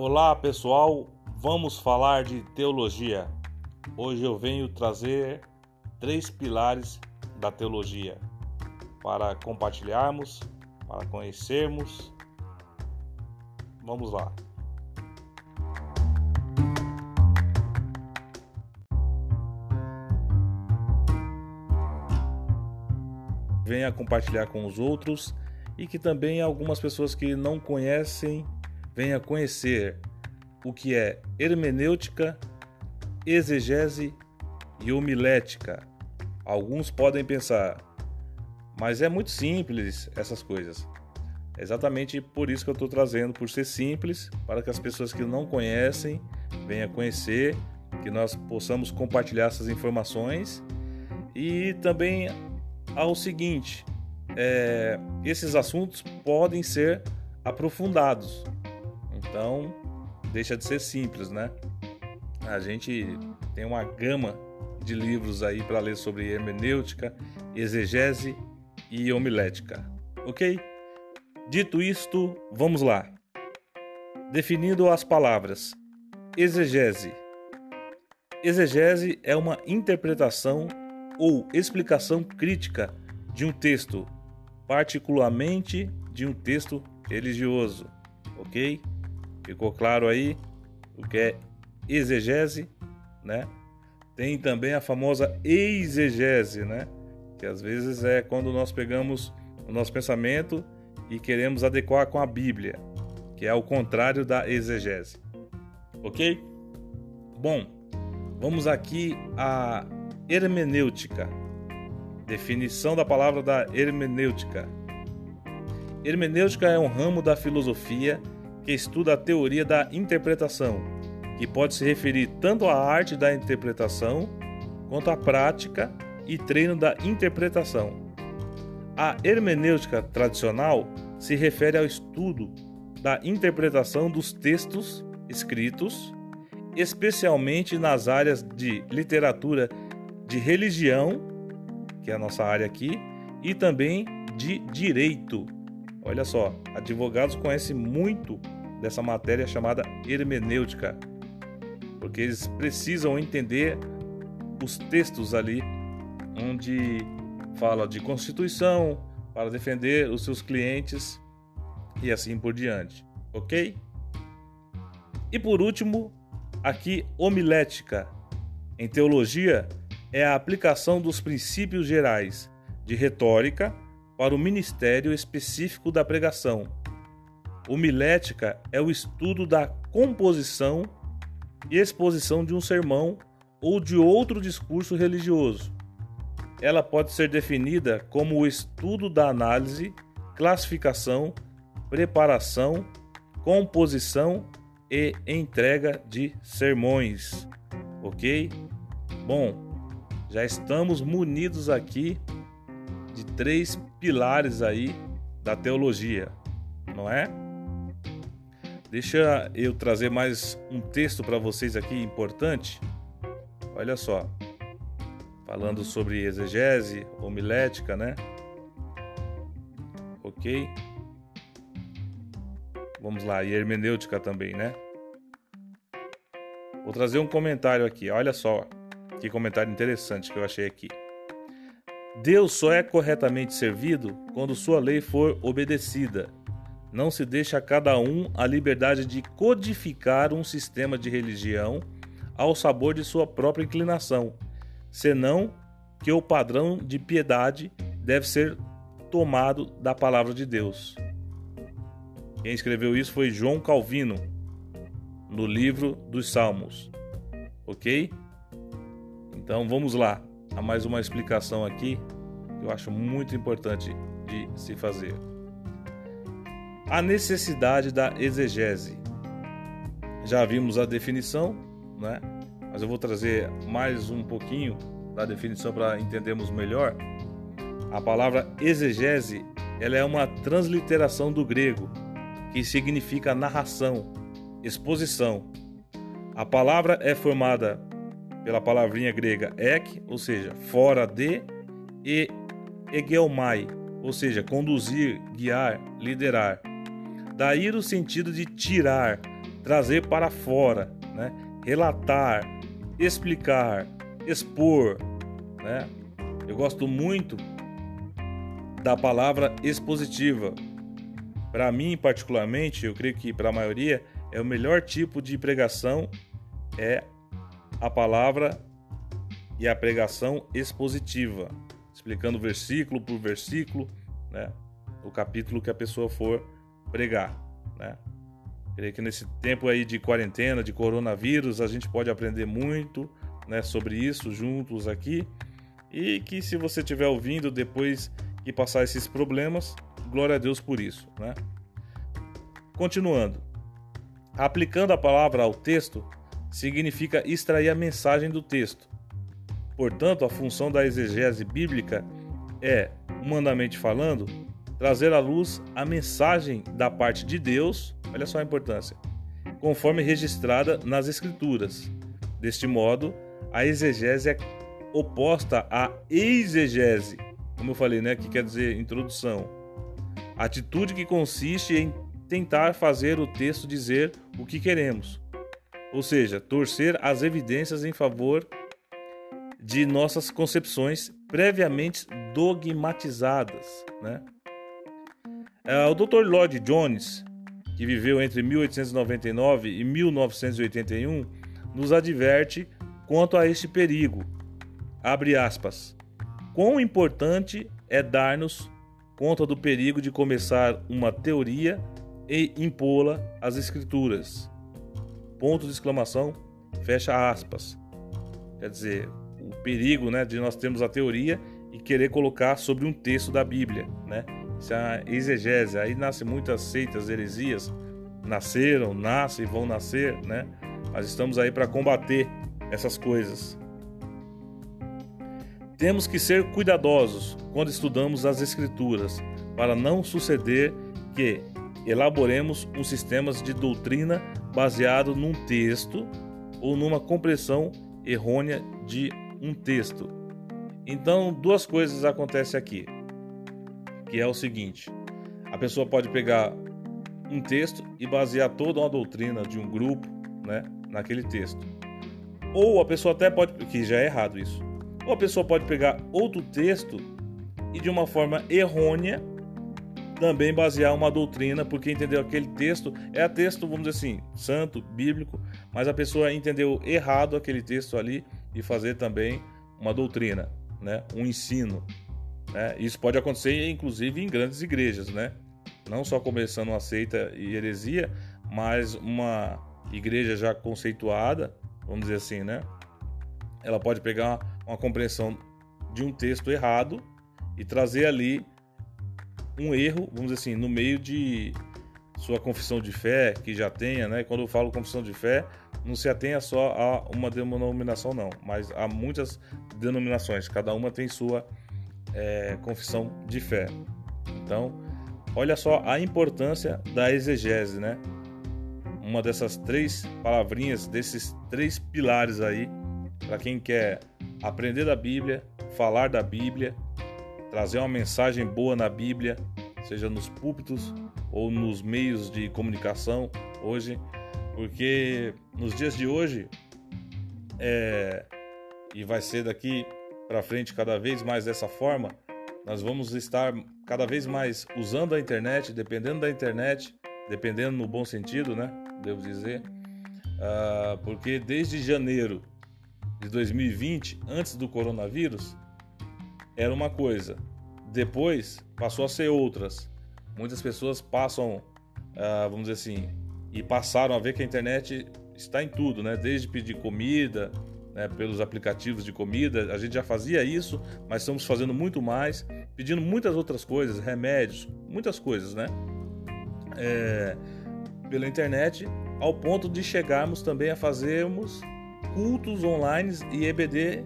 Olá pessoal, vamos falar de teologia. Hoje eu venho trazer três pilares da teologia para compartilharmos, para conhecermos. Vamos lá. Venha compartilhar com os outros e que também algumas pessoas que não conhecem venha conhecer o que é hermenêutica, exegese e homilética. Alguns podem pensar, mas é muito simples essas coisas. É exatamente por isso que eu estou trazendo, por ser simples, para que as pessoas que não conhecem venham conhecer, que nós possamos compartilhar essas informações e também ao seguinte: é, esses assuntos podem ser aprofundados. Então, deixa de ser simples, né? A gente tem uma gama de livros aí para ler sobre hermenêutica, exegese e homilética. Ok? Dito isto, vamos lá. Definindo as palavras: exegese. Exegese é uma interpretação ou explicação crítica de um texto, particularmente de um texto religioso. Ok? Ficou claro aí o que é exegese, né? Tem também a famosa exegese, né? Que às vezes é quando nós pegamos o nosso pensamento e queremos adequar com a Bíblia, que é o contrário da exegese. OK? Bom, vamos aqui a hermenêutica. Definição da palavra da hermenêutica. Hermenêutica é um ramo da filosofia que estuda a teoria da interpretação, que pode se referir tanto à arte da interpretação quanto à prática e treino da interpretação. A hermenêutica tradicional se refere ao estudo da interpretação dos textos escritos, especialmente nas áreas de literatura de religião, que é a nossa área aqui, e também de direito. Olha só, advogados conhecem muito dessa matéria chamada hermenêutica, porque eles precisam entender os textos ali onde fala de constituição para defender os seus clientes e assim por diante, ok? E por último, aqui homilética. Em teologia, é a aplicação dos princípios gerais de retórica para o ministério específico da pregação Homilética é o estudo da composição e exposição de um sermão ou de outro discurso religioso. Ela pode ser definida como o estudo da análise, classificação, preparação, composição e entrega de sermões. Ok? Bom, já estamos munidos aqui de três pilares aí da teologia, não é? Deixa eu trazer mais um texto para vocês aqui importante. Olha só. Falando sobre exegese, homilética, né? Ok? Vamos lá, e hermenêutica também, né? Vou trazer um comentário aqui. Olha só que comentário interessante que eu achei aqui. Deus só é corretamente servido quando sua lei for obedecida não se deixa a cada um a liberdade de codificar um sistema de religião ao sabor de sua própria inclinação, senão que o padrão de piedade deve ser tomado da palavra de Deus. Quem escreveu isso foi João Calvino, no livro dos Salmos. Ok? Então vamos lá a mais uma explicação aqui que eu acho muito importante de se fazer a necessidade da exegese. Já vimos a definição, né? mas eu vou trazer mais um pouquinho da definição para entendermos melhor. A palavra exegese ela é uma transliteração do grego, que significa narração, exposição. A palavra é formada pela palavrinha grega ek, ou seja, fora de, e egeomai, ou seja, conduzir, guiar, liderar. Daí o sentido de tirar, trazer para fora, né? relatar, explicar, expor. Né? Eu gosto muito da palavra expositiva. Para mim, particularmente, eu creio que para a maioria, é o melhor tipo de pregação é a palavra e a pregação expositiva, explicando versículo por versículo, né, o capítulo que a pessoa for pregar, né? Creio que nesse tempo aí de quarentena, de coronavírus, a gente pode aprender muito, né, sobre isso juntos aqui. E que se você estiver ouvindo depois que passar esses problemas, glória a Deus por isso, né? Continuando. Aplicando a palavra ao texto significa extrair a mensagem do texto. Portanto, a função da exegese bíblica é, humanamente falando, trazer à luz a mensagem da parte de Deus, olha só a importância, conforme registrada nas Escrituras. Deste modo, a exegese é oposta à exegese, como eu falei, né, que quer dizer introdução. Atitude que consiste em tentar fazer o texto dizer o que queremos, ou seja, torcer as evidências em favor de nossas concepções previamente dogmatizadas. Né? É, o Dr. Lloyd Jones, que viveu entre 1899 e 1981, nos adverte quanto a este perigo. Abre aspas. Quão importante é dar-nos conta do perigo de começar uma teoria e impô-la às escrituras. Ponto de exclamação, fecha aspas. Quer dizer, o perigo né, de nós termos a teoria e querer colocar sobre um texto da Bíblia. Né? Isso é a exegese. Aí nascem muitas seitas, heresias. Nasceram, nascem vão nascer, né? Mas estamos aí para combater essas coisas. Temos que ser cuidadosos quando estudamos as Escrituras, para não suceder que elaboremos um sistema de doutrina baseado num texto ou numa compreensão errônea de um texto. Então, duas coisas acontecem aqui, que é o seguinte: a pessoa pode pegar um texto e basear toda uma doutrina de um grupo, né, naquele texto. Ou a pessoa até pode, que já é errado isso. Ou a pessoa pode pegar outro texto e de uma forma errônea também basear uma doutrina, porque entendeu aquele texto, é texto, vamos dizer assim, santo, bíblico, mas a pessoa entendeu errado aquele texto ali e fazer também uma doutrina, né? um ensino. Né? Isso pode acontecer, inclusive, em grandes igrejas, né? não só começando uma seita e heresia, mas uma igreja já conceituada, vamos dizer assim, né? Ela pode pegar uma compreensão de um texto errado e trazer ali um erro, vamos dizer assim, no meio de sua confissão de fé, que já tenha, né? Quando eu falo confissão de fé, não se atenha só a uma denominação, não, mas há muitas denominações, cada uma tem sua é, confissão de fé. Então, olha só a importância da exegese, né? Uma dessas três palavrinhas, desses três pilares aí, para quem quer aprender da Bíblia, falar da Bíblia trazer uma mensagem boa na Bíblia, seja nos púlpitos ou nos meios de comunicação hoje, porque nos dias de hoje é, e vai ser daqui para frente cada vez mais dessa forma, nós vamos estar cada vez mais usando a internet, dependendo da internet, dependendo no bom sentido, né? Devo dizer, uh, porque desde janeiro de 2020, antes do coronavírus, era uma coisa, depois passou a ser outras. Muitas pessoas passam, uh, vamos dizer assim, e passaram a ver que a internet está em tudo, né? Desde pedir comida, né, pelos aplicativos de comida, a gente já fazia isso, mas estamos fazendo muito mais, pedindo muitas outras coisas, remédios, muitas coisas, né? É, pela internet, ao ponto de chegarmos também a fazermos cultos online e EBD,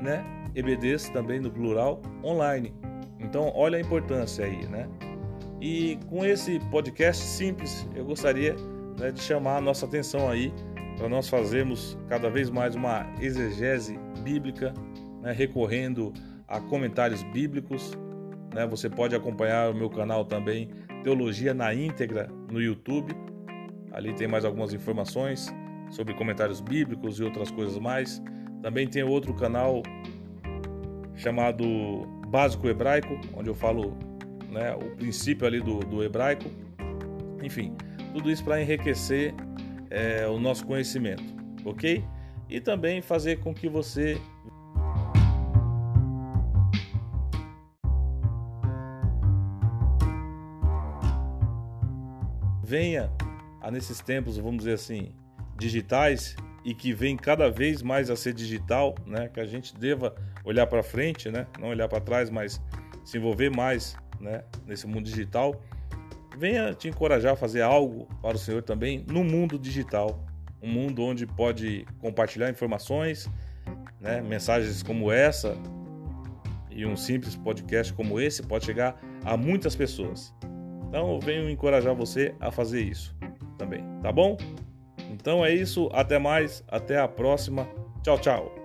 né? EBDs também no plural, online. Então, olha a importância aí, né? E com esse podcast simples, eu gostaria né, de chamar a nossa atenção aí para nós fazermos cada vez mais uma exegese bíblica, né, recorrendo a comentários bíblicos. Né? Você pode acompanhar o meu canal também, Teologia na Íntegra, no YouTube. Ali tem mais algumas informações sobre comentários bíblicos e outras coisas mais. Também tem outro canal chamado Básico Hebraico, onde eu falo né, o princípio ali do, do hebraico. Enfim, tudo isso para enriquecer é, o nosso conhecimento, ok? E também fazer com que você venha a nesses tempos, vamos dizer assim, digitais e que vem cada vez mais a ser digital, né? Que a gente deva olhar para frente, né? Não olhar para trás, mas se envolver mais, né? Nesse mundo digital, venha te encorajar a fazer algo para o Senhor também no mundo digital, um mundo onde pode compartilhar informações, né? Mensagens como essa e um simples podcast como esse pode chegar a muitas pessoas. Então eu venho encorajar você a fazer isso também, tá bom? Então é isso, até mais, até a próxima. Tchau, tchau.